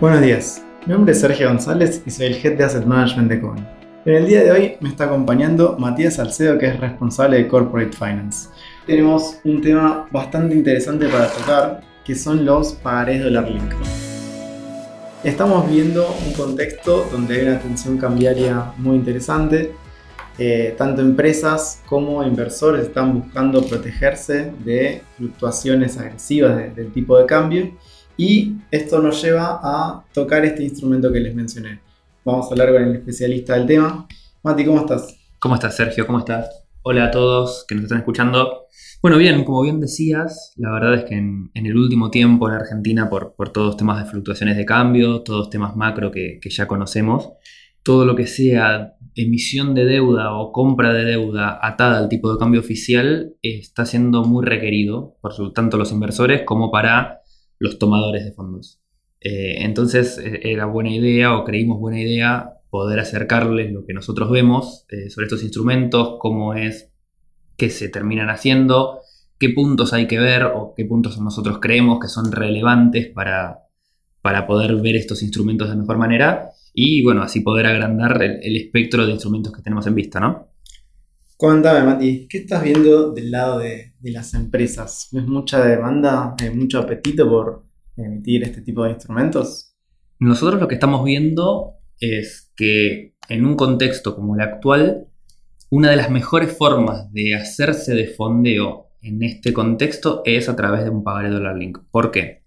Buenos días, mi nombre es Sergio González y soy el Head de Asset Management de Cohen. En el día de hoy me está acompañando Matías Salcedo, que es responsable de Corporate Finance. Tenemos un tema bastante interesante para tocar, que son los pagarés dólar link. Estamos viendo un contexto donde hay una tensión cambiaria muy interesante. Eh, tanto empresas como inversores están buscando protegerse de fluctuaciones agresivas del tipo de cambio y esto nos lleva a tocar este instrumento que les mencioné. Vamos a hablar con el especialista del tema. Mati, ¿cómo estás? ¿Cómo estás, Sergio? ¿Cómo estás? Hola a todos que nos están escuchando. Bueno, bien, como bien decías, la verdad es que en, el último tiempo en Argentina, por, por, todos temas de fluctuaciones de cambio, todos temas macro que, que ya conocemos, todo lo que sea emisión de deuda o compra de deuda atada al tipo de cambio oficial está siendo muy requerido por tanto los inversores como para los tomadores de fondos. Eh, entonces eh, era buena idea o creímos buena idea poder acercarles lo que nosotros vemos eh, sobre estos instrumentos, cómo es que se terminan haciendo, qué puntos hay que ver o qué puntos nosotros creemos que son relevantes para, para poder ver estos instrumentos de mejor manera y bueno, así poder agrandar el, espectro de instrumentos que tenemos en vista, ¿no? Cuéntame, Mati, ¿qué estás viendo del lado de, las empresas? ¿Ves mucha demanda, hay mucho apetito por emitir este tipo de instrumentos? Nosotros lo que estamos viendo es que en un contexto como el actual, una de las mejores formas de hacerse de fondeo en este contexto es a través de un pagaré dólar link. ¿Por qué?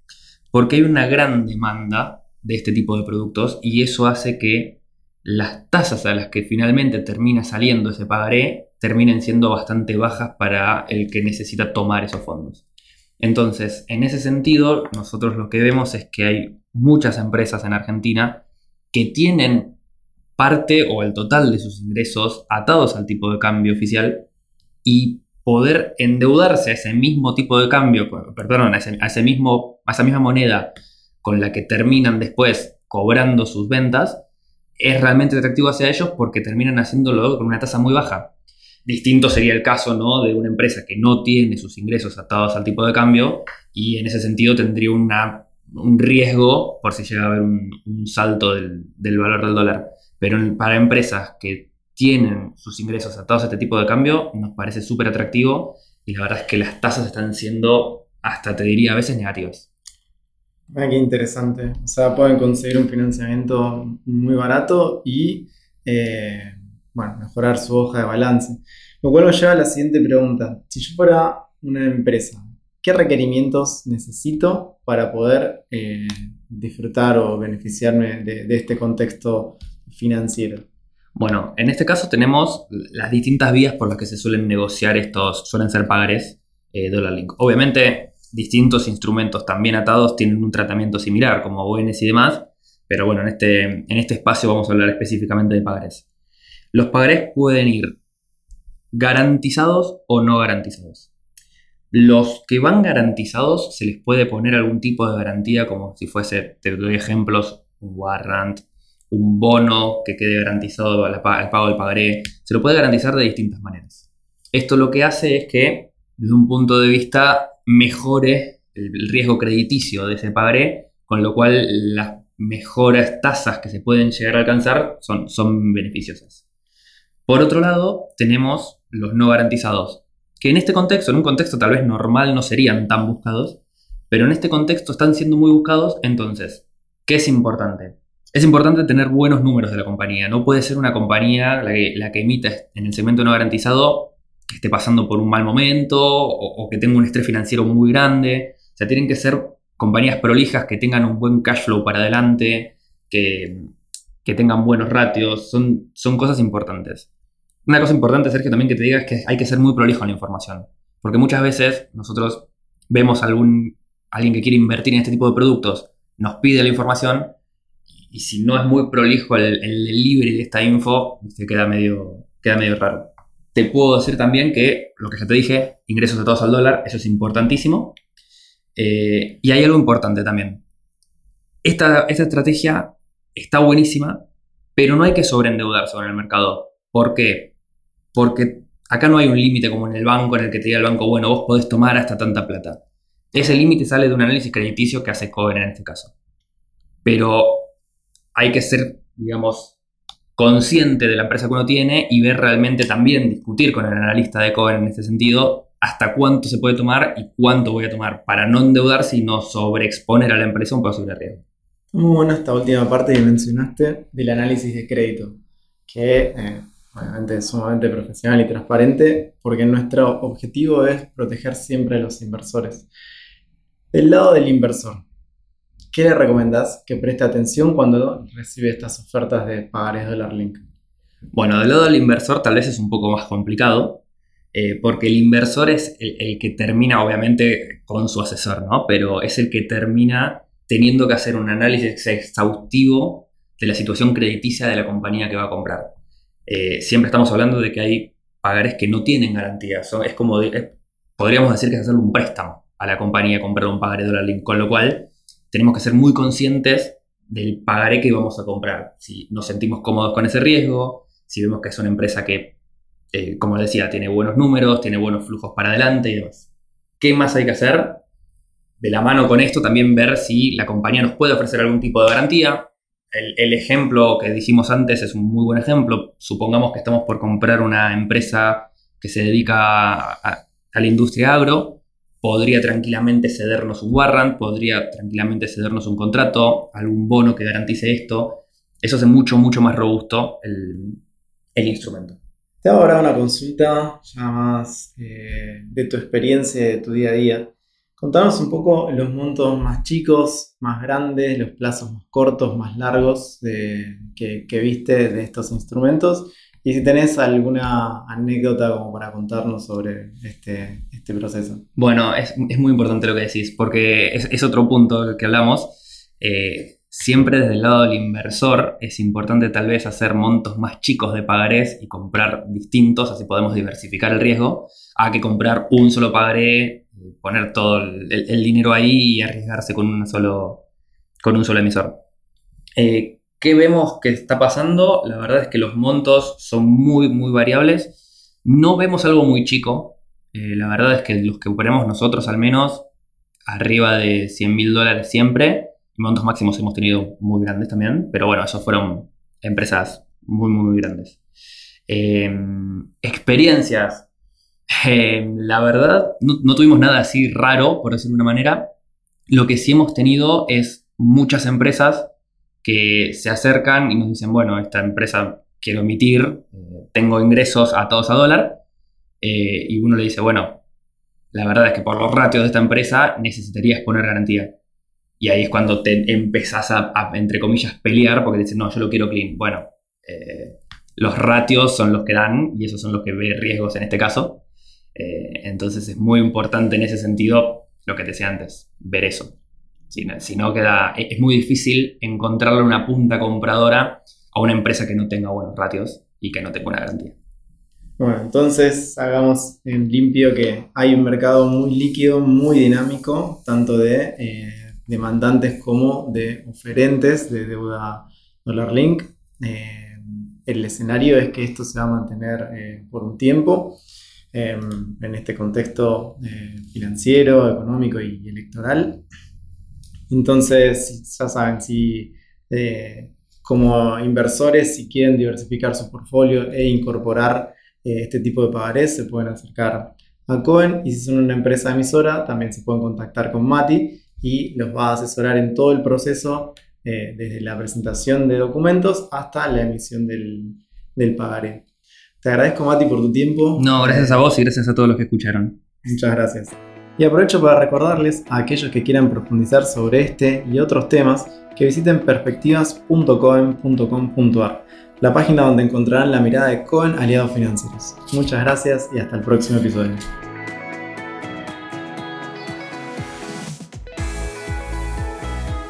Porque hay una gran demanda de este tipo de productos y eso hace que las tasas a las que finalmente termina saliendo ese pagaré terminen siendo bastante bajas para el que necesita tomar esos fondos. Entonces, en ese sentido, nosotros lo que vemos es que hay muchas empresas en Argentina que tienen parte o el total de sus ingresos atados al tipo de cambio oficial y poder endeudarse a ese mismo tipo de cambio, perdón, a, ese, mismo, a esa misma moneda con la que terminan después cobrando sus ventas, es realmente atractivo hacia ellos porque terminan haciéndolo con una tasa muy baja. Distinto sería el caso ¿no? de una empresa que no tiene sus ingresos atados al tipo de cambio y en ese sentido tendría un riesgo por si llega a haber un, salto del, valor del dólar. Pero para empresas que tienen sus ingresos atados a este tipo de cambio, nos parece súper atractivo y la verdad es que las tasas están siendo, hasta te diría, a veces negativas. Ah, qué interesante. O sea, pueden conseguir un financiamiento muy barato y eh, bueno, mejorar su hoja de balance. Lo cual nos lleva a la siguiente pregunta. Si yo fuera una empresa, ¿qué requerimientos necesito para poder eh, disfrutar o beneficiarme de, este contexto financiero? Bueno, en este caso tenemos las distintas vías por las que se suelen negociar estos, suelen ser pagares eh, Dollar Link. Obviamente, distintos instrumentos también atados tienen un tratamiento similar, como ONs y demás, pero bueno, en este, en este espacio vamos a hablar específicamente de pagares. Los pagarés pueden ir garantizados o no garantizados. Los que van garantizados se les puede poner algún tipo de garantía, como si fuese, te doy ejemplos, un warrant, un bono que quede garantizado al pago del pagaré. Se lo puede garantizar de distintas maneras. Esto lo que hace es que, desde un punto de vista, mejore el riesgo crediticio de ese pagaré, con lo cual las mejores tasas que se pueden llegar a alcanzar son, son beneficiosas. Por otro lado, tenemos los no garantizados, que en este contexto, en un contexto tal vez normal, no serían tan buscados, pero en este contexto están siendo muy buscados, entonces, ¿qué es importante? Es importante tener buenos números de la compañía. No puede ser una compañía la que, la que emite en el segmento no garantizado que esté pasando por un mal momento o, que tenga un estrés financiero muy grande. O sea, tienen que ser compañías prolijas que tengan un buen cash flow para adelante, que, que tengan buenos ratios. Son, son cosas importantes. Una cosa importante, Sergio, también que te diga es que hay que ser muy prolijo en la información. Porque muchas veces nosotros vemos a algún, alguien que quiere invertir en este tipo de productos, nos pide la información y si no es muy prolijo el, el delivery de esta info, se queda medio, queda medio raro. Te puedo decir también que, lo que ya te dije, ingresos de todos al dólar, eso es importantísimo. Eh, y hay algo importante también. Esta, esta estrategia está buenísima, pero no hay que sobreendeudarse sobre el mercado. ¿Por qué? Porque acá no hay un límite como en el banco en el que te diga el banco, bueno, vos podés tomar hasta tanta plata. Ese límite sale de un análisis crediticio que hace Cohen en este caso. pero hay que ser, digamos, consciente de la empresa que uno tiene y ver realmente también, discutir con el analista de Cohen en este sentido, hasta cuánto se puede tomar y cuánto voy a tomar para no endeudarse y no sobreexponer a la empresa un posible riesgo. Muy buena esta última parte que mencionaste del análisis de crédito, que eh, obviamente sumamente profesional y transparente, porque nuestro objetivo es proteger siempre a los inversores. Del lado del inversor, ¿qué le recomendás que preste atención cuando recibe estas ofertas de pagarés dólar link? Bueno, del lado del inversor tal vez es un poco más complicado, eh, porque el inversor es el, que termina, obviamente, con su asesor, ¿no? Pero es el que termina teniendo que hacer un análisis exhaustivo de la situación crediticia de la compañía que va a comprar. Eh, siempre estamos hablando de que hay pagares que no tienen garantía. es como, podríamos decir que es hacer un préstamo a la compañía comprar un pagaré dólar link, con lo cual tenemos que ser muy conscientes del pagaré que vamos a comprar. Si nos sentimos cómodos con ese riesgo, si vemos que es una empresa que, eh, como decía, tiene buenos números, tiene buenos flujos para adelante y demás. ¿Qué más hay que hacer? De la mano con esto, también ver si la compañía nos puede ofrecer algún tipo de garantía. El, ejemplo que dijimos antes es un muy buen ejemplo. Supongamos que estamos por comprar una empresa que se dedica a la industria agro podría tranquilamente cedernos un warrant, podría tranquilamente cedernos un contrato, algún bono que garantice esto. Eso hace mucho, mucho más robusto el, instrumento. Te hago ahora una consulta ya más eh, de tu experiencia, de tu día a día. Contanos un poco los montos más chicos, más grandes, los plazos más cortos, más largos que, que viste de estos instrumentos y si tenés alguna anécdota como para contarnos sobre este, este proceso. Bueno, es, muy importante lo que decís, porque es, otro punto del que hablamos. Eh, siempre desde el lado del inversor es importante tal vez hacer montos más chicos de pagarés y comprar distintos, así podemos diversificar el riesgo, a que comprar un solo pagaré, poner todo el, dinero ahí y arriesgarse con un solo, con un solo emisor. Eh, ¿Qué vemos que está pasando? La verdad es que los montos son muy, muy variables. No vemos algo muy chico. Eh, la verdad es que los que operamos nosotros, al menos, arriba de 100 mil dólares siempre. Montos máximos hemos tenido muy grandes también. Pero bueno, esos fueron empresas muy, muy, grandes. Em, experiencias. Em, la verdad, no, no tuvimos nada así raro, por decirlo de una manera. Lo que sí hemos tenido es muchas empresas que se acercan y nos dicen, bueno, esta empresa quiero emitir, eh, tengo ingresos atados a dólar, eh, y uno le dice, bueno, la verdad es que por los ratios de esta empresa necesitarías poner garantía. Y ahí es cuando te empezás a, entre comillas, pelear porque dices, no, yo lo quiero clean. Bueno, eh, los ratios son los que dan y esos son los que ve riesgos en este caso. Entonces es muy importante en ese sentido lo que te decía antes, ver eso. Si no, queda, es muy difícil encontrarle una punta compradora a una empresa que no tenga buenos ratios y que no tenga una garantía. Bueno, entonces hagamos en limpio que hay un mercado muy líquido, muy dinámico, tanto de eh, demandantes como de oferentes de deuda dólar link. Eh, el escenario es que esto se va a mantener eh, por un tiempo en este contexto financiero, económico y electoral. Entonces, ya saben, si eh, como inversores, si quieren diversificar su portfolio e incorporar eh, este tipo de pagarés, se pueden acercar a Cohen. Y si son una empresa emisora, también se pueden contactar con Mati y los va a asesorar en todo el proceso, eh, desde la presentación de documentos hasta la emisión del, del pagaré. Te agradezco, Mati, por tu tiempo. No, gracias a vos y gracias a todos los que escucharon. Muchas gracias. Y aprovecho para recordarles a aquellos que quieran profundizar sobre este y otros temas que visiten perspectivas.coen.com.ar, la página donde encontrarán la mirada de Cohen Aliados Financieros. Muchas gracias y hasta el próximo episodio.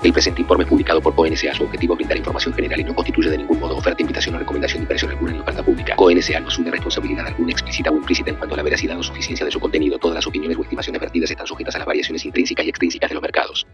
El presente informe publicado por CONSA su objetivo brindar información general y no constituye de ningún modo oferta, invitación o recomendación de inversión alguna en la oferta pública. CONSA no asume responsabilidad alguna explícita o implícita en cuanto a la veracidad o suficiencia de su contenido. Todas las opiniones o estimaciones vertidas están sujetas a las variaciones intrínsecas y extrínsecas de los mercados.